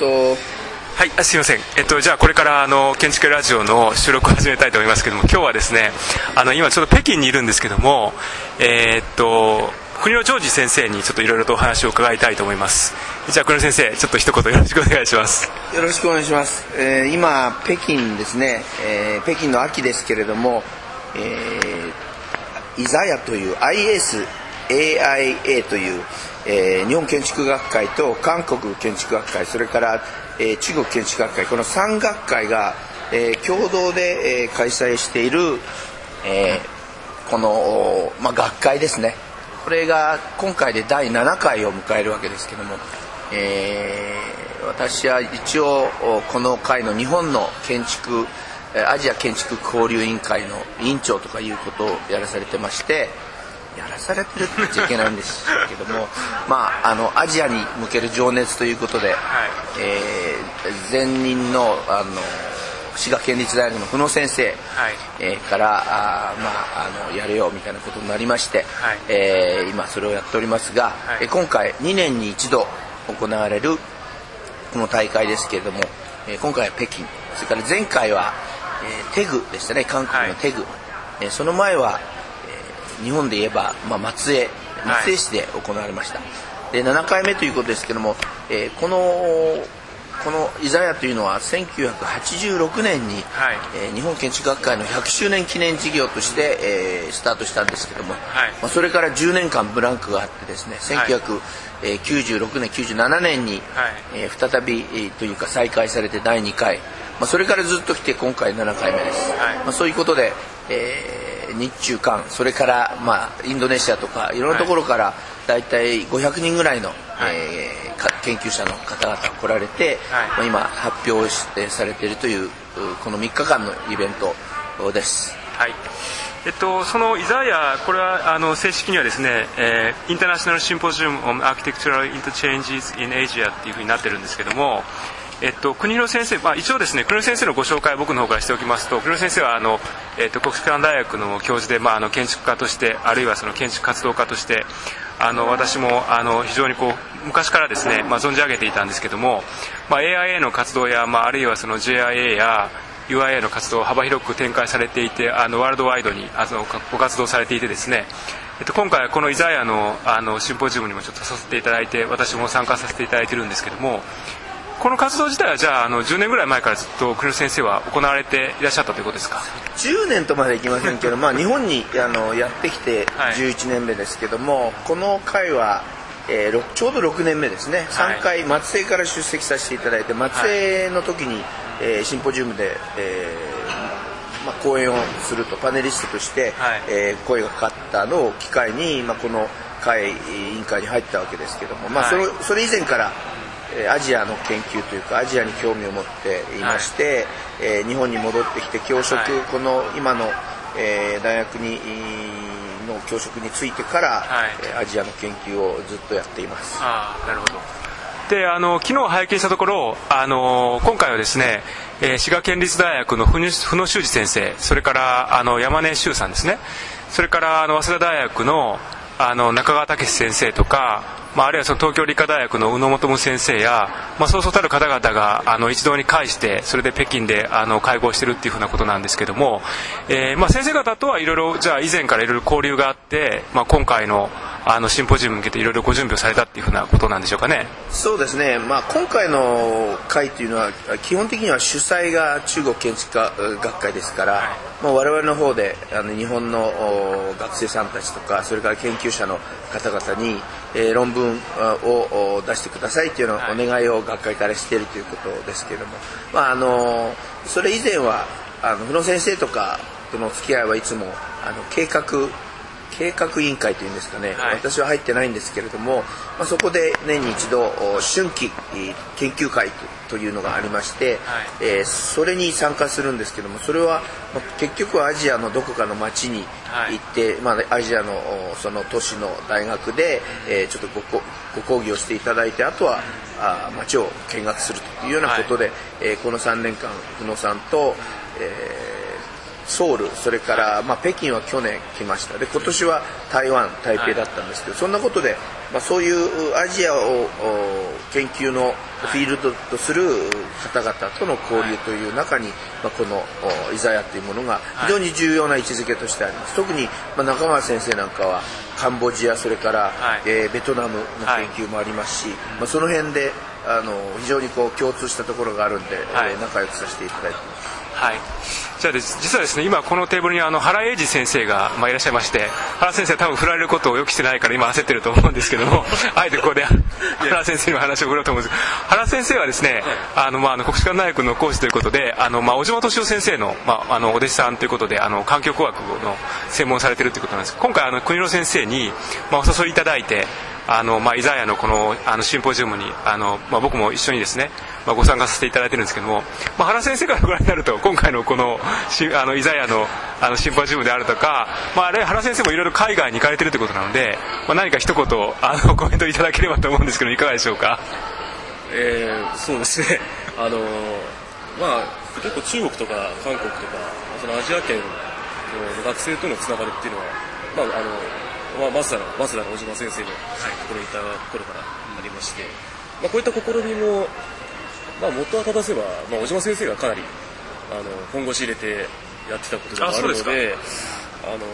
と。はいすいません、えっと、じゃあこれからあの建築ラジオの収録を始めたいと思いますけども今日はですねあの今ちょっと北京にいるんですけどもえー、っと国野ジョージ先生にちょっといろいろとお話を伺いたいと思います。じゃあ国野先生ちょっと一言よろしくお願いします。よろしくお願いします、えー、今北京ですね、えー、北京の秋ですけれども、えー、イザヤという ISAIA という、えー、日本建築学会と韓国建築学会それから、えー、中国建築学会この3学会が、えー、共同で、えー、開催している、えー、この、まあ、学会ですね。これが今回で第7回を迎えるわけですけども、えー、私は一応この会の日本の建築アジア建築交流委員会の委員長とかいうことをやらされてましてやらされてるって言っちゃいけないんですけどもまああのアジアに向ける情熱ということで、はい、えー、前任のあの滋賀県立大学の久野先生、はい。えー、からあ、まあ、あのやれよみたいなことになりまして、はい。えー、今それをやっておりますが、はい、今回2年に一度行われるこの大会ですけれども、えー、今回は北京。それから前回は、えー、テグでしたね。韓国のテグ、はい、えー、その前は、えー、日本で言えば、まあ、松江松江市で行われました、で7回目ということですけども、えー、このこのイザヤというのは1986年に、はい、えー、日本建築学会の100周年記念事業として、えー、スタートしたんですけども、はい、まあ、それから10年間ブランクがあってですね1996年97年に、はい、えー、再び、えー、というか再開されて第2回、まあ、それからずっと来て今回7回目です、まあ、そういうことで、えー、日中韓それから、まあ、インドネシアとかいろんなところから大体500人ぐらいの、えー研究者の方々来られて、はい、今発表されているというこの3日間のイベントです。はい。えっと、その ISAIA、これはあの正式にはですね、えー、 International Symposium on Architectural Interchanges in Asia っていうふうになってるんですけども、えっと、国広先生、まあ、一応ですね国広先生のご紹介を僕の方からしておきますと国広先生はあの、えっと、国士舘大学の教授で、まあ、あの建築家としてあるいはその建築活動家としてあの私もあの非常にこう昔からですね、まあ、存じ上げていたんですけども、まあ、AIA の活動や、まあ、あるいはその JIA や UIA の活動を幅広く展開されていてあのワールドワイドにあのご活動されていてですね、えっと、今回はこのイザヤのあのシンポジウムにもちょっとさせていただいて私も参加させていただいているんですけどもこの活動自体はじゃああの10年ぐらい前からずっと国先生は行われていらっしゃったということですか？10年とまではいきませんけど、まあ、日本にあのやってきて11年目ですけども、はい、この会は、えー、ちょうど6年目ですね。3回松江から出席させていただいて松江の時に、えー、シンポジウムで、えーまあ、講演をするとパネリストとして、はい、えー、声がかかったのを機会に、まあ、この会委員会に入ったわけですけども、まあ、それそれ以前からアジアの研究というかアジアに興味を持っていまして、はい、えー、日本に戻ってきて教職、はい、この今の、えー、大学にの教職についてから、はい、アジアの研究をずっとやっています。あなるほど。であの昨日拝見したところあの今回はですね、えー、滋賀県立大学の布野修二先生それからあの山根修さんですね。それからあの早稲田大学のあの中川武先生とか、まあ、あるいはその東京理科大学の宇野元先生や、まあ、そうそうたる方々があの一堂に会してそれで北京であの会合してるっていうふうなことなんですけども、えーまあ、先生方とはいろいろじゃあ以前からいろいろ交流があって、まあ、今回のあのシンポジウムに向けていろいろご準備をされたっていうふうなことなんでしょうかね。そうですね、まあ、今回の会というのは基本的には主催が中国建築家学会ですから、はい、まあ、我々の方であの日本の学生さんたちとかそれから研究者の方々に、えー、論文を出してくださいというのをお願いを学会からしているということですけれども、まあ、あのそれ以前はあの野先生とかとの付き合いはいつもあの計画計画委員会というんですかね、はい、私は入ってないんですけれども、まあ、そこで年に一度春季研究会というのがありまして、はい、えー、それに参加するんですけどもそれは、まあ、結局はアジアのどこかの町に行って、はい、まあ、アジアのその都市の大学で、えー、ちょっとごご講義をしていただいてあとはあ町を見学するというようなことで、はい、えー、この3年間久野さんと、えーソウルそれから、まあ、北京は去年来ました。で今年は台湾台北だったんですけど、はい、そんなことで、まあ、そういうアジアを研究のフィールドとする方々との交流という中に、まあ、このイザヤというものが非常に重要な位置づけとしてあります、特に、まあ、中川先生なんかはカンボジアそれから、はい、えー、ベトナムの研究もありますし、はい、まあ、その辺であの非常にこう共通したところがあるんで、はい、えー、仲良くさせていただいてます。はいじゃあ実はですね今このテーブルにあの原英二先生が、まあ、いらっしゃいまして原先生は多分振られることを予期してないから今焦ってると思うんですけども あえてここで原先生に話を振ろうと思うんです。原先生はですねあの、まあ、あの国士舘大学の講師ということであの、まあ、小島敏夫先生の,、まあ、あのお弟子さんということであの環境工学の専門されてるということなんです。今回あの国野先生に、まあ、お誘いいただいてあの、まあ、イザヤのこのあのシンポジウムにあの、まあ、僕も一緒にですね、まあ、ご参加させていただいてるんですけども、まあ、原先生からご覧になると今回のこのあのイザヤのあのシンポジウムであるとか、まあ、あれ原先生もいろいろ海外に行かれてるということなので、まあ、何か一言あの コメントいただければと思うんですけどいかがでしょうか？えー、そうですねあのまあ結構中国とか韓国とかそのアジア圏の学生とのつながりっていうのは、まあ、あのまあ、早稲田の早稲田の小島先生のところにいた頃からありまして、まあ、こういった試みも、まあ、元は正せば、まあ、小島先生がかなりあの本腰入れてやってたことでもあるのであの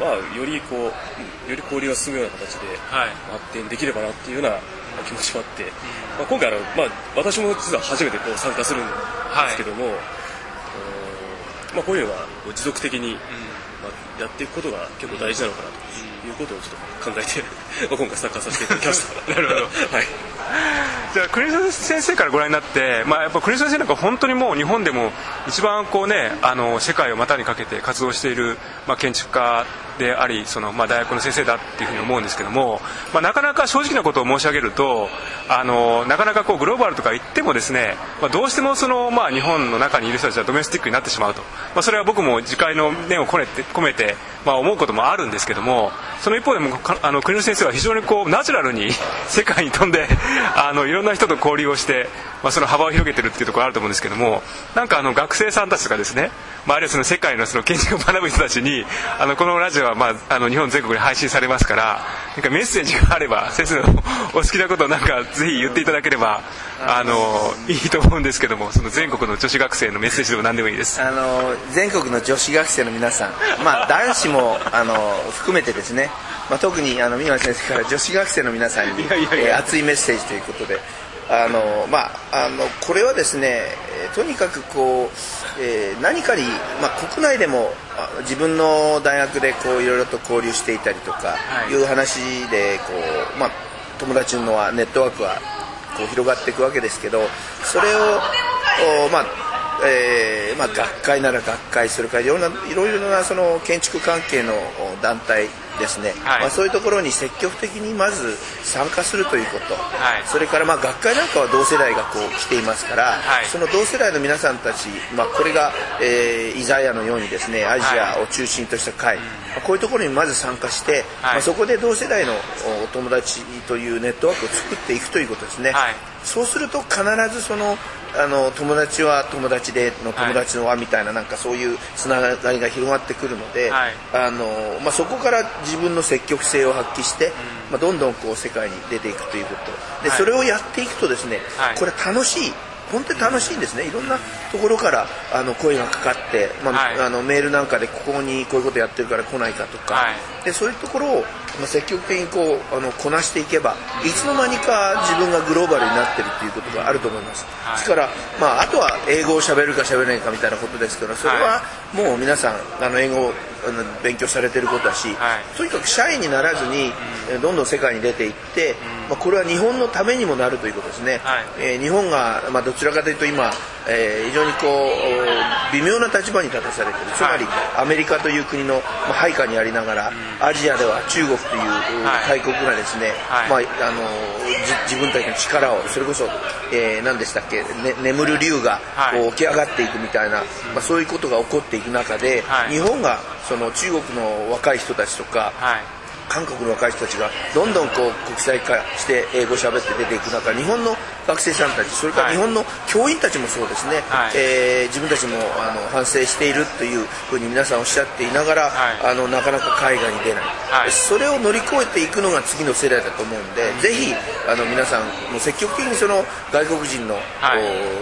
まあ、よりこうより交流が進むような形で発展できればなっていうような気持ちもあって、まあ、今回あの、まあ、私も実は初めてこう参加するんですけども、はい、まあ、こういうのは持続的に、まあ、やっていくことが結構大事なのかなと。いうことをちょっと考えて 今回参加させていただきました。なるほど、はい、じゃあ国枝先生からご覧になって、まあ、やっぱ国枝先生なんか本当にもう日本でも一番こうねあの世界を股にかけて活動している、まあ、建築家でありその、まあ、大学の先生だっていうふうに思うんですけども、まあ、なかなか正直なことを申し上げるとあのなかなかこうグローバルとか言ってもですね、まあ、どうしてもその、まあ、日本の中にいる人たちはドメスティックになってしまうと、まあ、それは僕も自戒の念を込めて込めて、まあ、思うこともあるんですけどもその一方でもあの国の先生は非常にこうナチュラルに 世界に飛んであのいろんな人と交流をして、まあ、その幅を広げてるっていうところあると思うんですけどもなんかあの学生さんたちとかですね、まあ、あるいはその世界のその建築を学ぶ人たちにあのこのラジオは、まあ、あの日本全国に配信されますからなんかメッセージがあれば 先生の お好きなことをなんかぜひ言っていただければあのいいと思うんですけどもその全国の女子学生のメッセージでも何でもいいです。あの全国の女子学生の皆さん、まあ、男子もあの含めてですね、まあ、特にあの三村先生から女子学生の皆さんにえー、熱いメッセージということであの、まあ、あのこれはですねとにかくこう、えー、何かに、まあ、国内でも自分の大学でこういろいろと交流していたりとかい。う話でこう、まあ、友達のネットワークはこう広がっていくわけですけどそれをまあえーまあ、学会なら学会それからいろんないろいろなその建築関係の団体ですね、はい、まあ、そういうところに積極的にまず参加するということ、はい、それからまあ学会なんかは同世代がこう来ていますから、はい、その同世代の皆さんたち、まあ、これが、えー、イザヤのようにですねアジアを中心とした会、まあ、こういうところにまず参加して、まあ、そこで同世代のお友達というネットワークを作っていくということですね、そうすると必ずそのあの友達は友達での友達の輪みたいななんかそういうつながりが広がってくるので、はい、あのまあ、そこから自分の積極性を発揮して、うん、まあ、どんどんこう世界に出ていくということ。で、それをやっていくとですね、これ楽しい。本当に楽しいんですね。いろんなところからあの声がかかって、まあ、はい、あのメールなんかでここにこういうことやってるから来ないかとか、はい、でそういうところを、まあ、積極的にこうあのこなしていけばいつの間にか自分がグローバルになってるっていうことがあると思います、はい、ですから、まあ、あとは英語をしゃべるかしゃべれないかみたいなことですからそれはもう皆さんあの英語を勉強されてることだし、とにかく社員にならずに、どんどん世界に出ていって、まあ、これは日本のためにもなるということですね、はい、えー、日本が、まあ、どちらかというと今、えー、非常にこう微妙な立場に立たされている。つまり、アメリカという国の、まあ、配下にありながら、アジアでは中国という大国がですね、まあ、あの自分たちの力をそれこそ、えー、何でしたっけ、ね、眠る竜がこう起き上がっていくみたいな、まあ、そういうことが起こっていく中で、日本がその中国の若い人たちとか、韓国の若い人たちがどんどんこう国際化して英語喋って出ていく中日本の学生さんたちそれから日本の教員たちもそうですね、はい、えー、自分たちもあの反省しているというふうに皆さんおっしゃっていながら、はい、あのなかなか海外に出ない、はい、それを乗り越えていくのが次の世代だと思うんで、ぜひあの皆さんも積極的にその外国人の、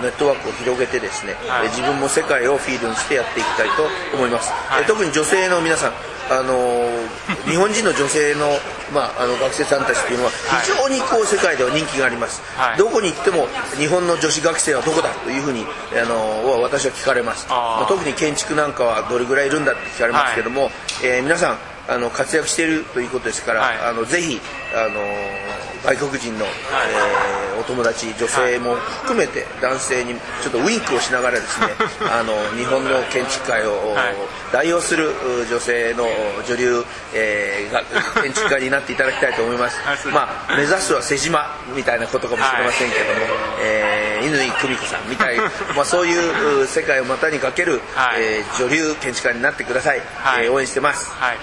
ネットワークを広げてですね、自分も世界をフィールドにしてやっていきたいと思います、特に女性の皆さんあの 日本人の女性の,、まあ、あの学生さんたちというのは非常にこう世界では人気があります、はい、どこに行っても日本の女子学生はどこだというふうにあの私は聞かれます。まあ、特に建築なんかはどれぐらいいるんだって聞かれますけども、はい、えー、皆さんあの活躍しているということですから、はい、あのぜひあの外国人の、えー、お友達女性も含めて男性にちょっとウインクをしながらですね あの日本の建築界を代表する女性の女流、えー、建築家になっていただきたいと思います。まあ目指すは瀬島みたいなことかもしれませんけども、えー、乾久美子さんみたい まあそういう世界を股にかける、はい、えー、女流建築家になってください、はい、えー、応援してます、はい、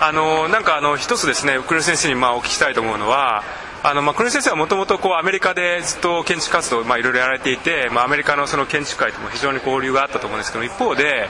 あのなんかあの一つですね黒先生にまあお聞きしたいと思うのはあのまあ、黒井先生はもともとアメリカでずっと建築活動をいろいろやられていて、まあ、アメリカのその建築界とも非常に交流があったと思うんですけど一方で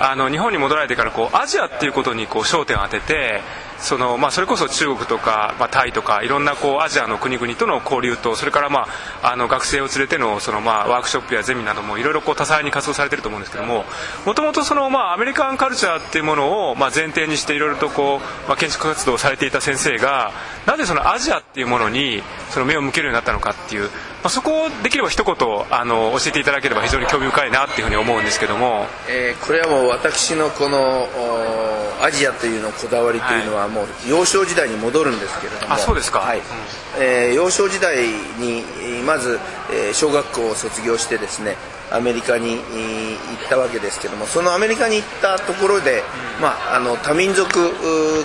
あの日本に戻られてからこうアジアっていうことにこう焦点を当ててそのまあ、それこそ中国とか、まあ、タイとかいろんなこうアジアの国々との交流とそれから、まあ、あの学生を連れてのその、まあ、ワークショップやゼミなどもいろいろこう多彩に活動されていると思うんですけどももともと、アメリカンカルチャーっていうものを、まあ、前提にしていろいろとこう、まあ、建築活動をされていた先生がなぜそのアジアっていうものにその目を向けるようになったのかっていうまあ、そこをできれば一言あの教えていただければ非常に興味深いなっていうふうに思うんですけども、えー、これはもう私のこのアジアというのこだわりというのはもう幼少時代に戻るんですけれども。あそうですか、はい、うん、えー、幼少時代にまず、えー、小学校を卒業してですねアメリカに行ったわけですけどもそのアメリカに行ったところで、まあ、あの多民族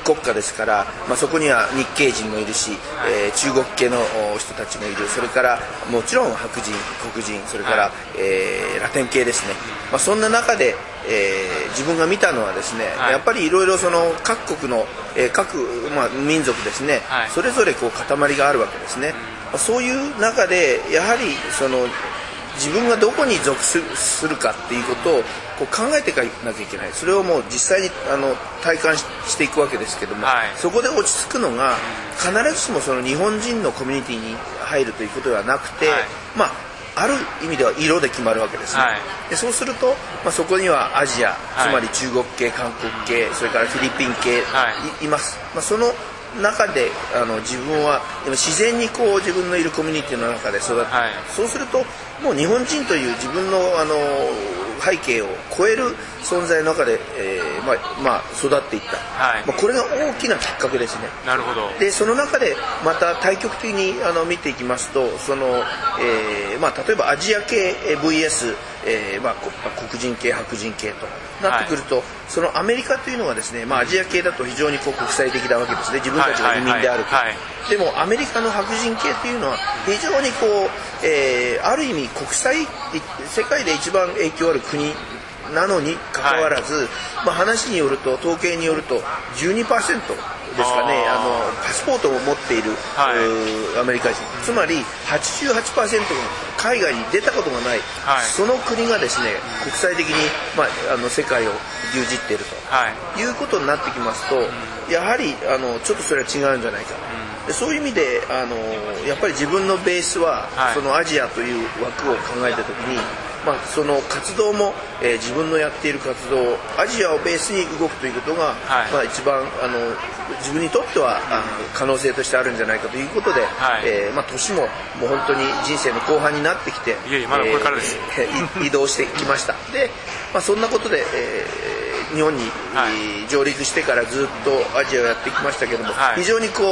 国家ですから、まあ、そこには日系人もいるし、えー、中国系の人たちもいる。それからもちろん白人黒人それから、はい、えー、ラテン系ですね、まあ、そんな中で、えー、自分が見たのはですね、はい、やっぱりいろいろその各国の、えー、各、まあ、民族ですね、はい、それぞれこう塊があるわけですね、うん、そういう中でやはりその自分がどこに属するかっていうことをこう考えていかなきゃいけない。それをもう実際にあの体感していくわけですけども、はい、そこで落ち着くのが必ずしもその日本人のコミュニティに入るということではなくて、はい、まあある意味では色で決まるわけですね、はい、でそうすると、まあ、そこにはアジア、つまり中国系韓国系それからフィリピン系い,、います、まあ、その中であの自分は自然にこう自分のいるコミュニティの中で育って、はい、そうするともう日本人という自分のあの背景を超える存在の中で、えー、まあまあ、育っていった、はい、まあ、これが大きなきっかけですね。なるほど。でその中でまた対極的にあの見ていきますとその、えーまあ、例えばアジア系 VS えーまあ、黒人系白人系となってくると、はい、そのアメリカというのはですね、まあ、アジア系だと非常にこう国際的なわけですね。自分たちが移民であると、はいはい、でもアメリカの白人系というのは非常にこう、えー、ある意味国際世界で一番影響ある国なのにかかわらず、まあ、話によると統計によると12%ですかね。あのパスポートを持っている、はい、アメリカ人。つまり88%が海外に出たことがない、はい、その国がですね国際的に、まあ、あの世界を牛耳っていると、はい、いうことになってきますと、やはりあのちょっとそれは違うんじゃないか。な、そういう意味であのやっぱり自分のベースは、そのアジアという枠を考えた時にまあ、その活動も、えー、自分のやっている活動アジアをベースに動くということが、はい、まあ、一番あの自分にとってはあの可能性としてあるんじゃないかということで、はい、えー、まあ、年ももう本当に人生の後半になってきていやいやまだこれからです、えー、移動してきました。で、まあ、そんなことで、えー、日本に、はい、上陸してからずっとアジアをやってきましたけども、非常にこ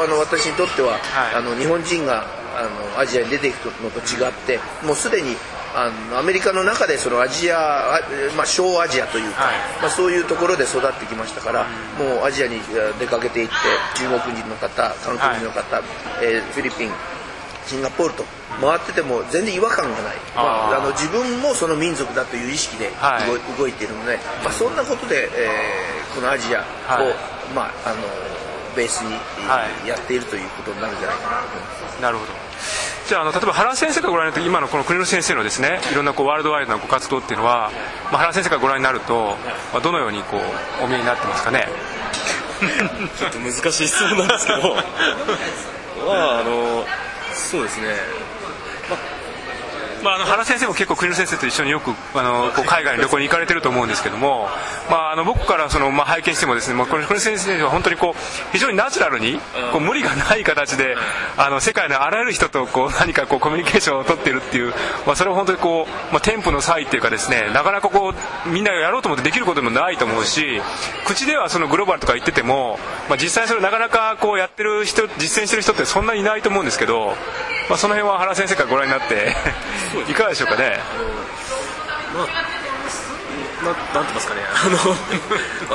うあの私にとっては、あの日本人があのアジアに出ていくのと違ってもうすでにあのアメリカの中でそのアジア、まあ、小アジアというか、はい、まあ、そういうところで育ってきましたから、うん、もうアジアに出かけていって中国人の方韓国人の方、はい、えー、フィリピンシンガポールと回ってても全然違和感がない、まあ、あの自分もその民族だという意識で動,、はい、動いているので、まあ、そんなことで、えー、このアジアを、まあ、あのベースにやっているということになるんじゃないかなと思います。なるほどじゃああの例えば原先生がご覧になって今のこの国の先生のですねいろんなこうワールドワイドなご活動っていうのは、まあ、原先生がご覧になると、まあ、どのようにこうお見えになってますかね？ちょっと難しい質問なんですけど。まああのそうですね。まあ、あの原先生も結構国の先生と一緒によくあのこう海外に旅行に行かれてると思うんですけども、まあ、あの僕からその、まあ、拝見してもですね、まあ、国の先生は本当にこう非常にナチュラルにこう無理がない形であの世界のあらゆる人とこう何かこうコミュニケーションを取っているっていう、まあ、それは本当にこう、まあ、添付の際っていうかですねなかなかこうみんながやろうと思ってできることでもないと思うし口ではそのグローバルとか言ってても、まあ、実際それなかなかこうやってる人実践してる人ってそんなにいないと思うんですけど、まあ、その辺は原先生からご覧になっていかがでしょうかね。まあななんて言いますかね。あの、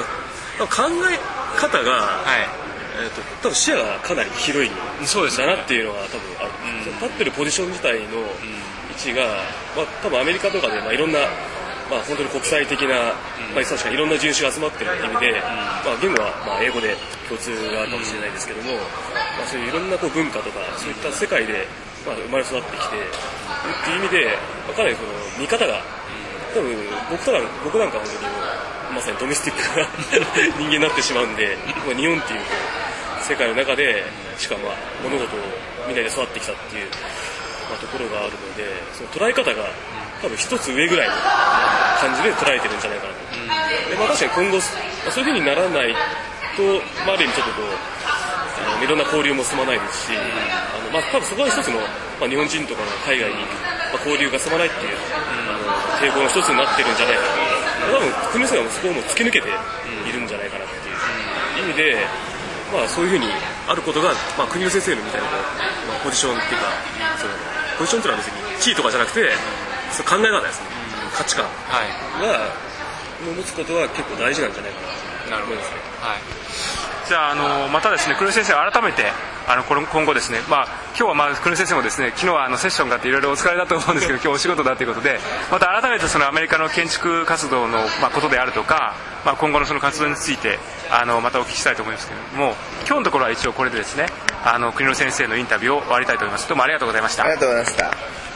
まあ、考え方が、はい。えー、と多分視野がかなり広いんそうですね。だなっていうのが多分ある、立ってるポジション自体の位置が、まあ、多分アメリカとかで、まあ、いろんな、まあ、本当に国際的な、まあ、確かにいろんな人種が集まってる意味で、まあ、言語はまあ英語で共通があるかもしれないですけども、まあ、そういういろんなこう文化とかそういった世界で、まあ、生まれ育ってきてっていう意味で、かなりその見方が。多分僕とか僕なんか本当にまさにドメスティックな人間になってしまうんで、日本っていう世界の中でしかまあ物事を見なで育ってきたっていう、まあ、ところがあるのでその捉え方が多分一つ上ぐらいの感じで捉えてるんじゃないかなと、でまあ、確かに今後、まあ、そういうふうにならないと、まあ、ある意味ちょっとこういろんな交流も進まないですし、まあ、多分そこが一つの、まあ、日本人とかの海外にまあ、交流が進まないっていう、あの抵抗の一つになってるんじゃないかな、多分国の人がそこをもう突き抜けているんじゃないかなっていう意味で、まあ、そういうふうにあることが、まあ、国の先生のみたいなまあ、ポジションっていうかそのポジションっていうのは別に地位とかじゃなくてその考え方ですね。価値観はい。が持つことは結構大事なんじゃないかなと思いますね。はいじゃああのまたですね黒井先生改めてあのこの今後ですねまあ今日はまあ黒井先生もですね昨日はあのセッションがあっていろいろお疲れだと思うんですけど今日お仕事だということでまた改めてそのアメリカの建築活動のまあことであるとかまあ今後のその活動についてあのまたお聞きしたいと思いますけれども今日のところは一応これでですねあの国野先生のインタビューを終わりたいと思います。どうもありがとうございました。ありがとうございました